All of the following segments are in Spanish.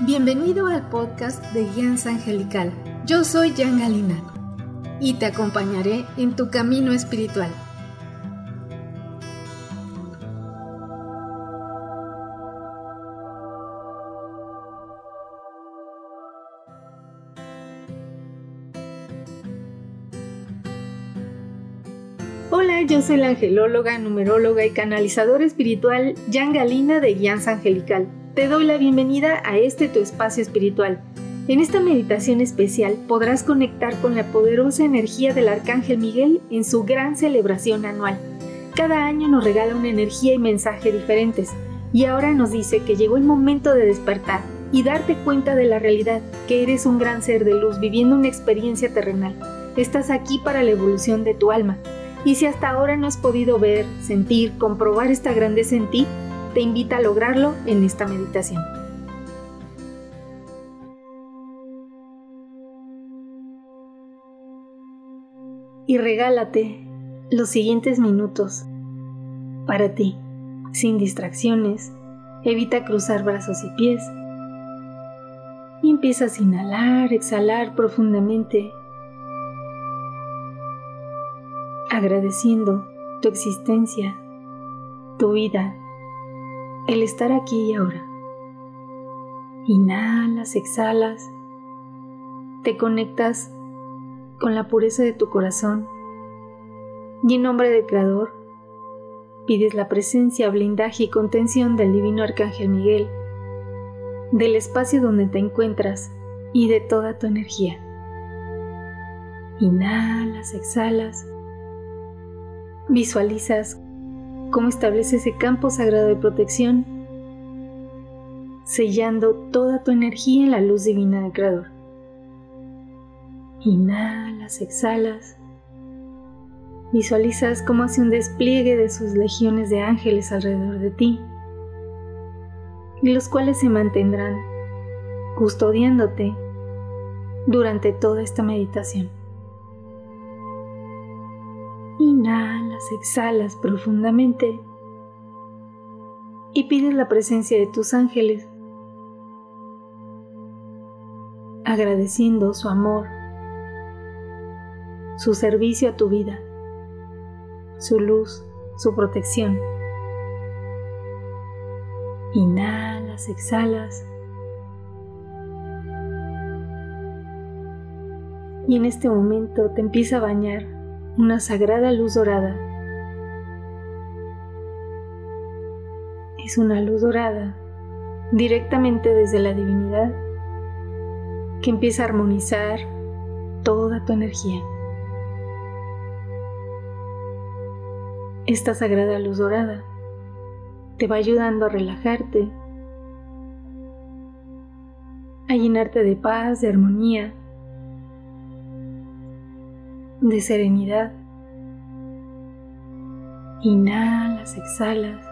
Bienvenido al podcast de Guianza Angelical. Yo soy Jan Galina y te acompañaré en tu camino espiritual. Yo soy la angelóloga, numeróloga y canalizadora espiritual Jan Galina de Guianza Angelical. Te doy la bienvenida a este tu espacio espiritual. En esta meditación especial podrás conectar con la poderosa energía del Arcángel Miguel en su gran celebración anual. Cada año nos regala una energía y mensaje diferentes, y ahora nos dice que llegó el momento de despertar y darte cuenta de la realidad, que eres un gran ser de luz viviendo una experiencia terrenal. Estás aquí para la evolución de tu alma y si hasta ahora no has podido ver, sentir, comprobar esta grandeza en ti, te invita a lograrlo en esta meditación. Y regálate los siguientes minutos para ti, sin distracciones. Evita cruzar brazos y pies. Y empiezas a inhalar, exhalar profundamente agradeciendo tu existencia, tu vida, el estar aquí y ahora. Inhalas, exhalas, te conectas con la pureza de tu corazón y en nombre del Creador pides la presencia, blindaje y contención del Divino Arcángel Miguel, del espacio donde te encuentras y de toda tu energía. Inhalas, exhalas Visualizas cómo establece ese campo sagrado de protección, sellando toda tu energía en la luz divina del Creador. Inhalas, exhalas. Visualizas cómo hace un despliegue de sus legiones de ángeles alrededor de ti, los cuales se mantendrán custodiándote durante toda esta meditación. Exhalas profundamente y pides la presencia de tus ángeles, agradeciendo su amor, su servicio a tu vida, su luz, su protección. Inhalas, exhalas. Y en este momento te empieza a bañar una sagrada luz dorada. Es una luz dorada directamente desde la divinidad que empieza a armonizar toda tu energía. Esta sagrada luz dorada te va ayudando a relajarte, a llenarte de paz, de armonía, de serenidad. Inhalas, exhalas.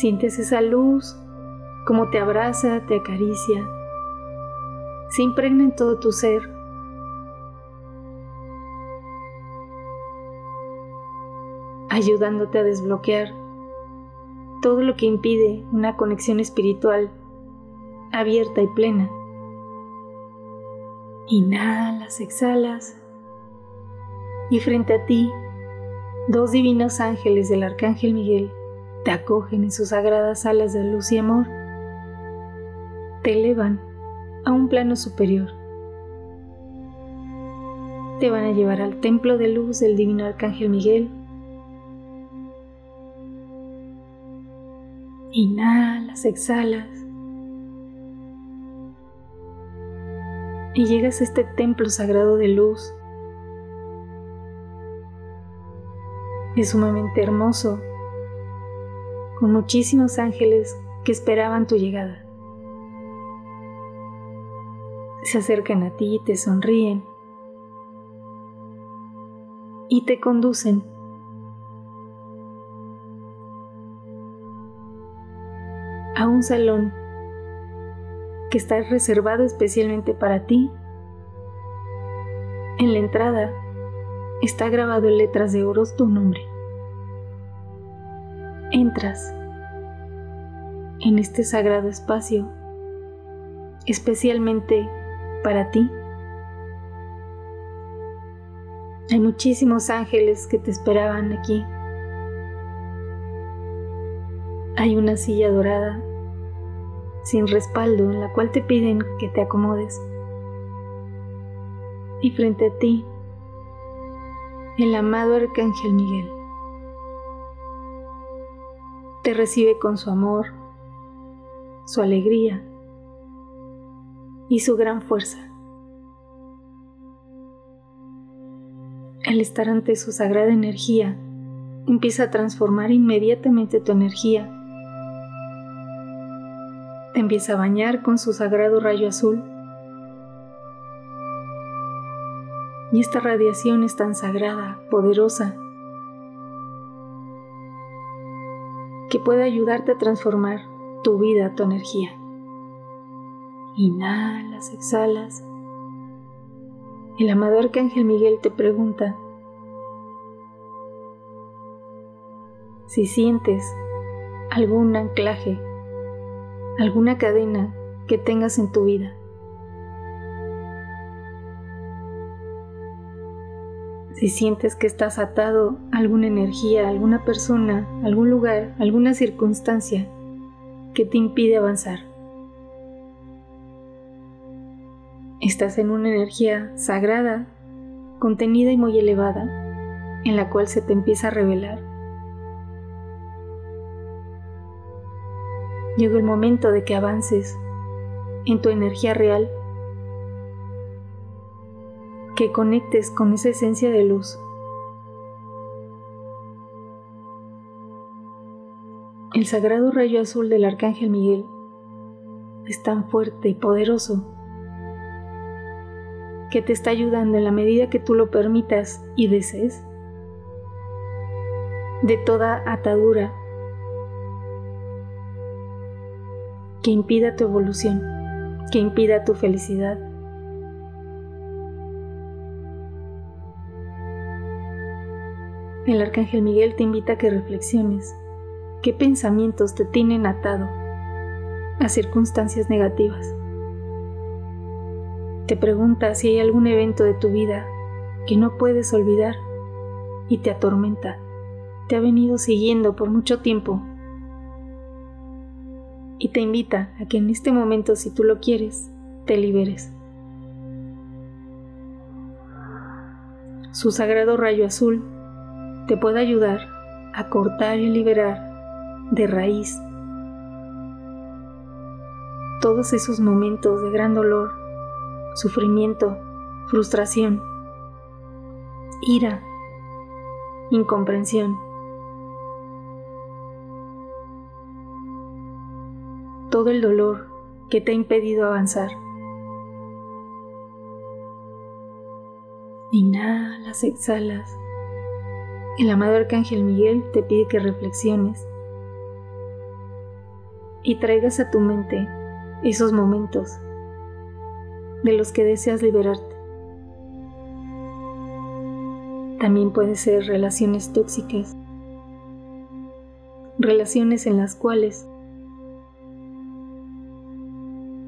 Sientes esa luz como te abraza, te acaricia, se impregna en todo tu ser. ayudándote a desbloquear todo lo que impide una conexión espiritual abierta y plena. Inhalas, exhalas. Y frente a ti, dos divinos ángeles del Arcángel Miguel te acogen en sus sagradas alas de luz y amor. Te elevan a un plano superior. Te van a llevar al templo de luz del divino Arcángel Miguel. Inhalas, exhalas. y llegas a este templo sagrado de luz. Es sumamente hermoso, con muchísimos ángeles que esperaban tu llegada. Se acercan a ti, te sonríen y te conducen a un salón que está reservado especialmente para ti. En la entrada está grabado en letras de oro tu nombre. Entras en este sagrado espacio especialmente para ti. Hay muchísimos ángeles que te esperaban aquí. Hay una silla dorada sin respaldo en la cual te piden que te acomodes. Y frente a ti, el amado Arcángel Miguel te recibe con su amor, su alegría y su gran fuerza. Al estar ante su sagrada energía, empieza a transformar inmediatamente tu energía. Te empieza a bañar con su sagrado rayo azul. Y esta radiación es tan sagrada, poderosa, que puede ayudarte a transformar tu vida, tu energía. Inhalas, exhalas. El amado Arcángel Miguel te pregunta si sientes algún anclaje, alguna cadena que tengas en tu vida. Si sientes que estás atado a alguna energía, alguna persona, algún lugar, alguna circunstancia que te impide avanzar. Estás en una energía sagrada, contenida y muy elevada, en la cual se te empieza a revelar. Llegó el momento de que avances en tu energía real, que conectes con esa esencia de luz. El sagrado rayo azul del Arcángel Miguel es tan fuerte y poderoso que te está ayudando en la medida que tú lo permitas y desees de toda atadura que impida tu evolución, que impida tu felicidad. El arcángel Miguel te invita a que reflexiones qué pensamientos te tienen atado a circunstancias negativas. Te pregunta si hay algún evento de tu vida que no puedes olvidar y te atormenta. Te ha venido siguiendo por mucho tiempo y te invita a que en este momento, si tú lo quieres, te liberes. Su sagrado rayo azul te puede ayudar a cortar y liberar de raíz todos esos momentos de gran dolor sufrimiento, frustración, ira, incomprensión. Todo el dolor que te ha impedido avanzar. Inhalas, exhalas. El amado Arcángel Miguel te pide que reflexiones y traigas a tu mente esos momentos de los que deseas liberarte. También puede ser relaciones tóxicas, relaciones en las cuales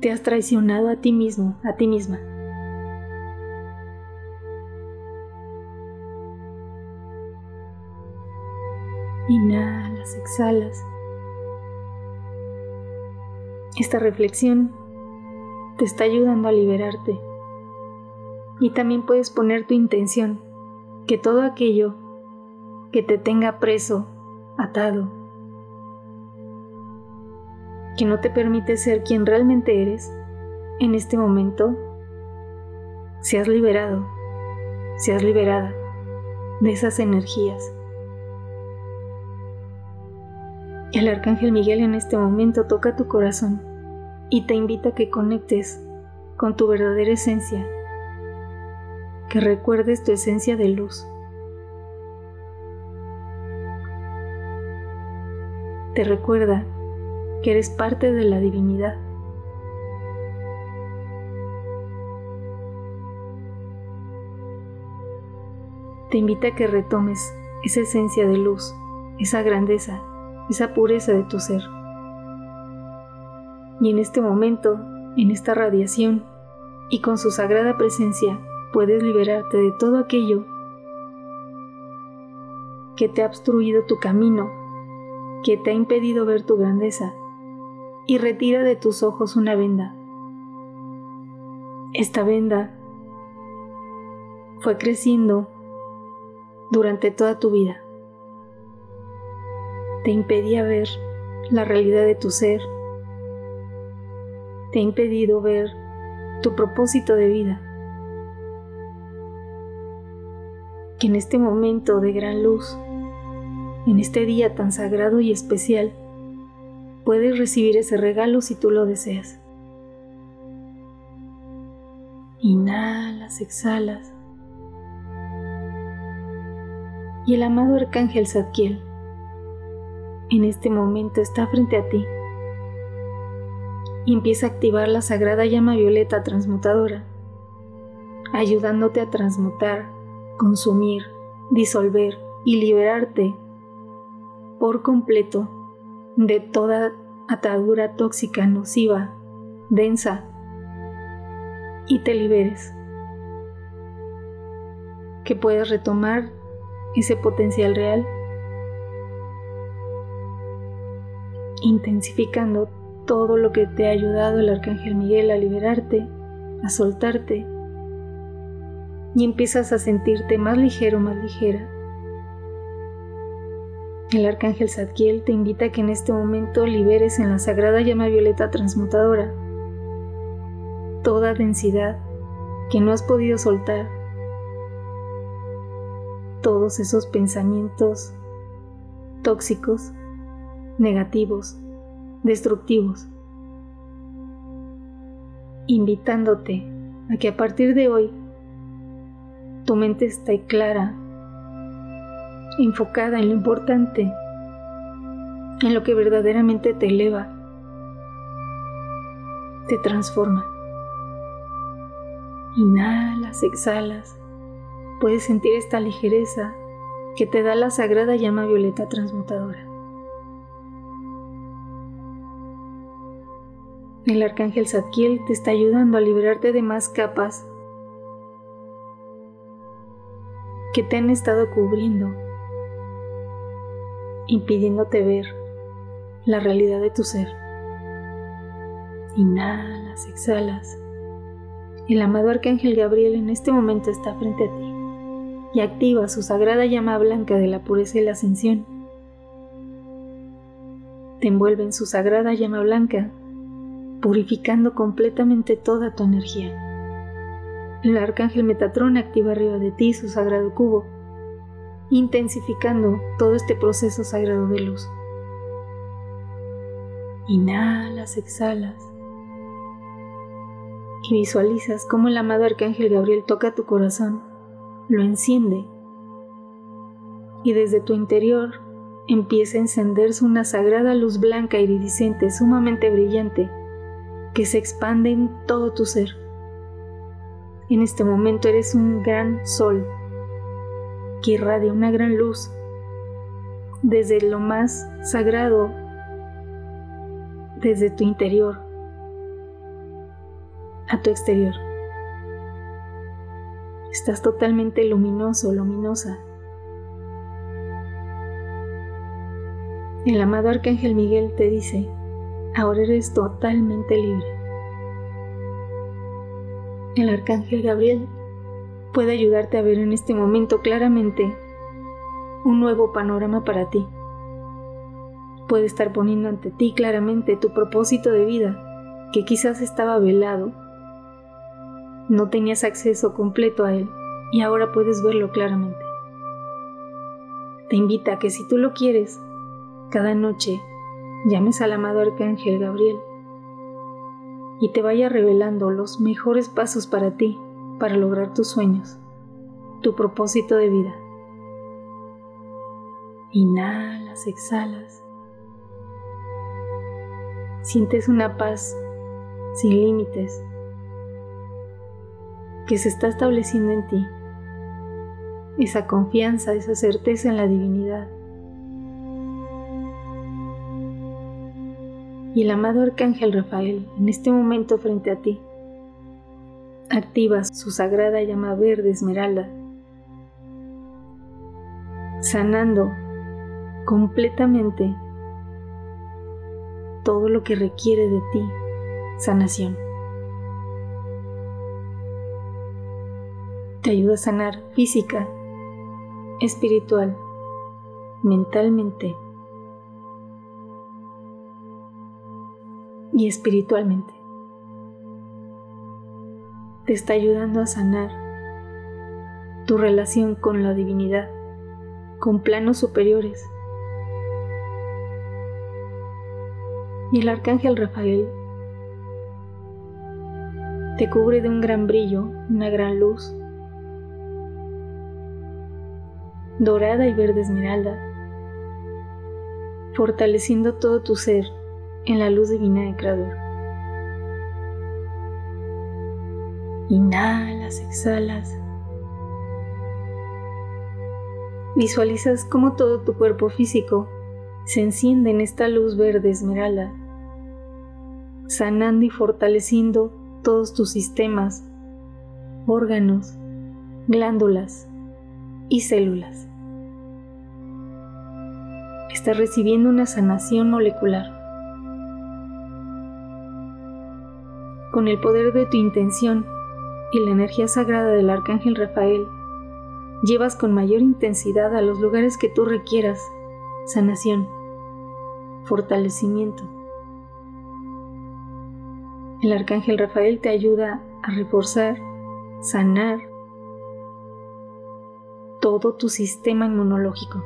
te has traicionado a ti mismo, a ti misma. Exhalas. Esta reflexión te está ayudando a liberarte. Y también puedes poner tu intención, que todo aquello que te tenga preso, atado, que no te permite ser quien realmente eres, en este momento, seas liberado, seas liberada de esas energías. El arcángel Miguel en este momento toca tu corazón y te invita a que conectes con tu verdadera esencia, que recuerdes tu esencia de luz. Te recuerda que eres parte de la divinidad. te invita a que retomes esa esencia de luz, esa grandeza, esa pureza de tu ser. Y en este momento, en esta radiación, y con su sagrada presencia, puedes liberarte de todo aquello que te ha obstruido tu camino, que te ha impedido ver tu grandeza, y retira de tus ojos una venda. Esta venda fue creciendo durante toda tu vida. Te impedía ver la realidad de tu ser. Te ha impedido ver tu propósito de vida. Que en este momento de gran luz, en este día tan sagrado y especial, puedes recibir ese regalo si tú lo deseas. Inhalas, exhalas. Y el amado arcángel Zadkiel en este momento está frente a ti empieza a activar la sagrada llama violeta transmutadora, ayudándote a transmutar, consumir, disolver y liberarte por completo de toda atadura tóxica, nociva, densa, y te liberes. Que puedas retomar ese potencial real, intensificando todo lo que te ha ayudado el Arcángel Miguel a liberarte, a soltarte, y empiezas a sentirte más ligero, más ligera. El Arcángel Zadkiel te invita a que en este momento liberes en la sagrada llama violeta transmutadora toda densidad que no has podido soltar, todos esos pensamientos tóxicos, negativos, destructivos, invitándote a que a partir de hoy tu mente esté clara, enfocada en lo importante, en lo que verdaderamente te eleva, te transforma. Inhalas, exhalas, puedes sentir esta ligereza que te da la sagrada llama violeta transmutadora. El arcángel Zadkiel te está ayudando a liberarte de más capas que te han estado cubriendo, impidiéndote ver la realidad de tu ser. Inhalas, exhalas. El amado arcángel Gabriel en este momento está frente a ti y activa su sagrada llama blanca de la pureza y la ascensión. Te envuelve en su sagrada llama blanca purificando completamente toda tu energía. El arcángel Metatrón activa arriba de ti su sagrado cubo, intensificando todo este proceso sagrado de luz. Inhalas, exhalas y visualizas cómo el amado arcángel Gabriel toca tu corazón, lo enciende y desde tu interior empieza a encenderse una sagrada luz blanca iridiscente sumamente brillante que se expande en todo tu ser. En este momento eres un gran sol que irradia una gran luz desde lo más sagrado, desde tu interior a tu exterior. Estás totalmente luminoso, luminosa. El amado Arcángel Miguel te dice, Ahora eres totalmente libre. El arcángel Gabriel puede ayudarte a ver en este momento claramente un nuevo panorama para ti. Puede estar poniendo ante ti claramente tu propósito de vida que quizás estaba velado. No tenías acceso completo a él y ahora puedes verlo claramente. Te invita a que si tú lo quieres, cada noche llames al amado Arcángel Gabriel y te vaya revelando los mejores pasos para ti, para lograr tus sueños, tu propósito de vida. Inhalas, exhalas. Sientes una paz sin límites que se está estableciendo en ti. esa confianza, esa certeza en la divinidad. Y el amado Arcángel Rafael, en este momento frente a ti, activa su sagrada llama verde esmeralda, sanando completamente todo lo que requiere de ti sanación. Te ayuda a sanar física, espiritual, mentalmente y espiritualmente. Te está ayudando a sanar tu relación con la divinidad, con planos superiores. Y el arcángel Rafael te cubre de un gran brillo, una gran luz, dorada y verde esmeralda, fortaleciendo todo tu ser en la luz divina del Creador. Inhalas, exhalas. Visualizas cómo todo tu cuerpo físico se enciende en esta luz verde esmeralda, sanando y fortaleciendo todos tus sistemas, órganos, glándulas y células. Estás recibiendo una sanación molecular. Con el poder de tu intención y la energía sagrada del Arcángel Rafael, llevas con mayor intensidad a los lugares que tú requieras sanación, fortalecimiento el arcángel Rafael te ayuda a reforzar, sanar todo tu sistema inmunológico.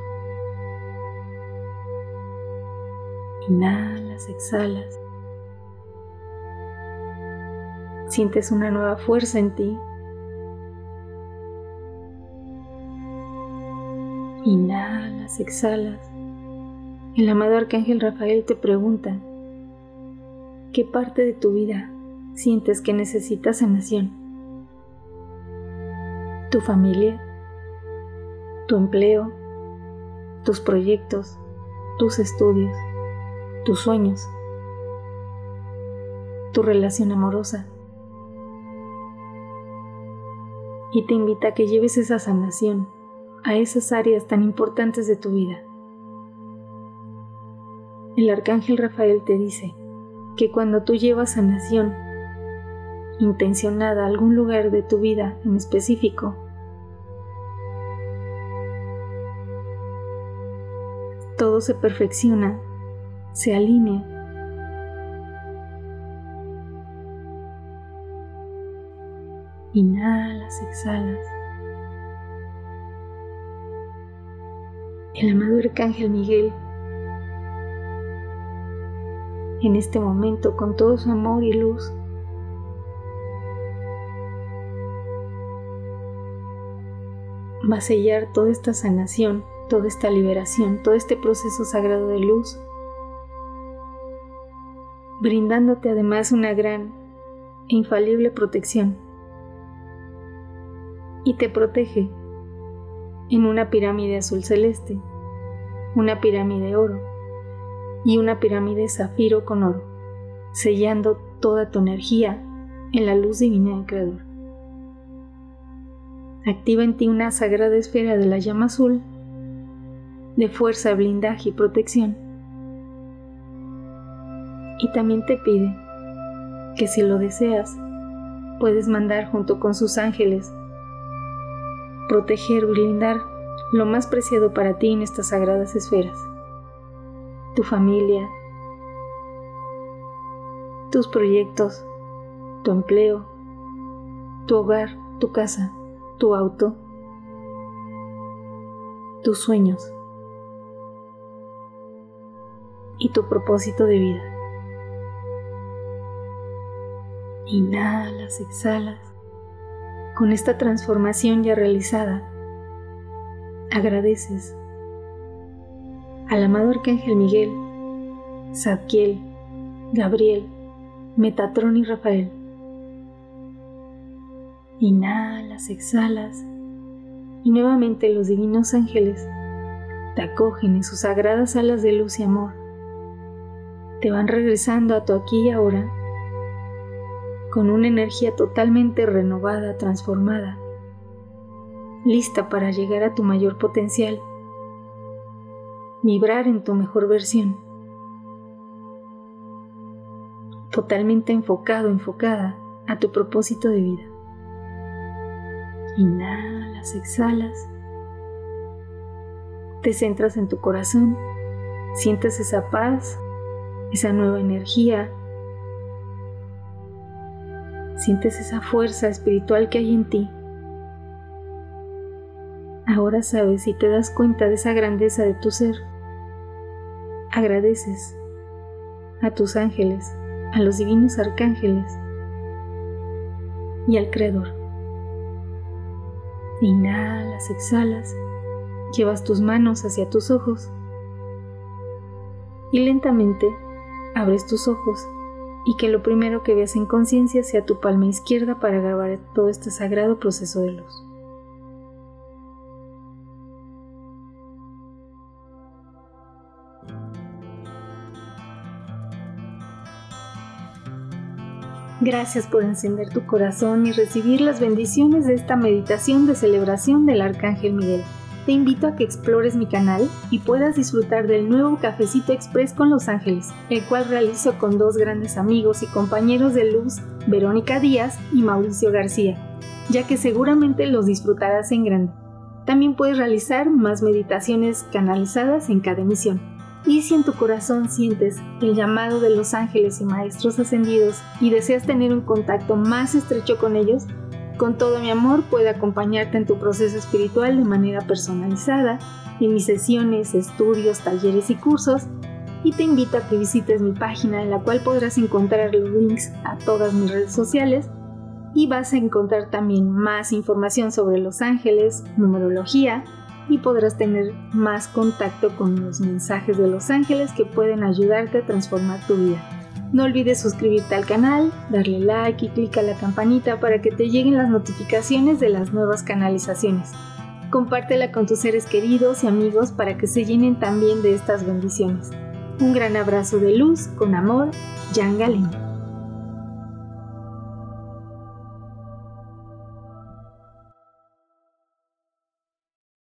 Inhalas, exhalas. Sientes una nueva fuerza en ti. Inhalas, exhalas. El amado arcángel Rafael te pregunta, ¿Qué parte de tu vida sientes que necesitas sanación? ¿Tu familia? ¿Tu empleo? ¿Tus proyectos? ¿Tus estudios? ¿Tus sueños? ¿Tu relación amorosa? Y te invita a que lleves esa sanación a esas áreas tan importantes de tu vida. El arcángel Rafael te dice, que cuando tú llevas sanación intencionada a algún lugar de tu vida en específico, todo se perfecciona, se alinea. Inhalas, exhalas. El amado Arcángel Miguel en este momento con todo su amor y luz. Va a sellar toda esta sanación, toda esta liberación, todo este proceso sagrado de luz, brindándote además una gran e infalible protección. Y te protege en una pirámide azul celeste, una pirámide de oro y una pirámide zafiro con oro, sellando toda tu energía en la luz divina del Creador. Activa en ti una sagrada esfera de la llama azul de fuerza, blindaje y protección. Y también te pide que si lo deseas, puedes mandar junto con sus ángeles proteger, blindar lo más preciado para ti en estas sagradas esferas tu familia, tus proyectos, tu empleo, tu hogar, tu casa, tu auto, tus sueños y tu propósito de vida. Inhalas, exhalas. Con esta transformación ya realizada, agradeces al amado Arcángel Miguel, Zadkiel, Gabriel, Metatrón y Rafael. Inhalas, exhalas y nuevamente los divinos ángeles te acogen en sus sagradas alas de luz y amor. Te van regresando a tu aquí y ahora con una energía totalmente renovada, transformada, lista para llegar a tu mayor potencial, vibrar en tu mejor versión, totalmente enfocado, enfocada a tu propósito de vida. Inhalas, exhalas. Te centras en tu corazón. Sientes esa paz, esa nueva energía. Sientes esa fuerza espiritual que hay en ti. Ahora sabes y te das cuenta de esa grandeza de tu ser. Agradeces a tus ángeles, a los divinos arcángeles y al Creador. Inhalas, exhalas, llevas tus manos hacia tus ojos y lentamente abres tus ojos y que lo primero que veas en conciencia sea tu palma izquierda para grabar todo este sagrado proceso de luz. Gracias por encender tu corazón y recibir las bendiciones de esta meditación de celebración del Arcángel Miguel. Te invito a que explores mi canal y puedas disfrutar del nuevo Cafecito Express con Los Ángeles, el cual realizo con dos grandes amigos y compañeros de luz, Verónica Díaz y Mauricio García, ya que seguramente los disfrutarás en grande. También puedes realizar más meditaciones canalizadas en cada emisión. Y si en tu corazón sientes el llamado de los ángeles y maestros ascendidos y deseas tener un contacto más estrecho con ellos, con todo mi amor puedo acompañarte en tu proceso espiritual de manera personalizada, en mis sesiones, estudios, talleres y cursos, y te invito a que visites mi página en la cual podrás encontrar los links a todas mis redes sociales y vas a encontrar también más información sobre los ángeles, numerología, y podrás tener más contacto con los mensajes de los ángeles que pueden ayudarte a transformar tu vida. No olvides suscribirte al canal, darle like y clic a la campanita para que te lleguen las notificaciones de las nuevas canalizaciones. Compártela con tus seres queridos y amigos para que se llenen también de estas bendiciones. Un gran abrazo de luz, con amor, Jan.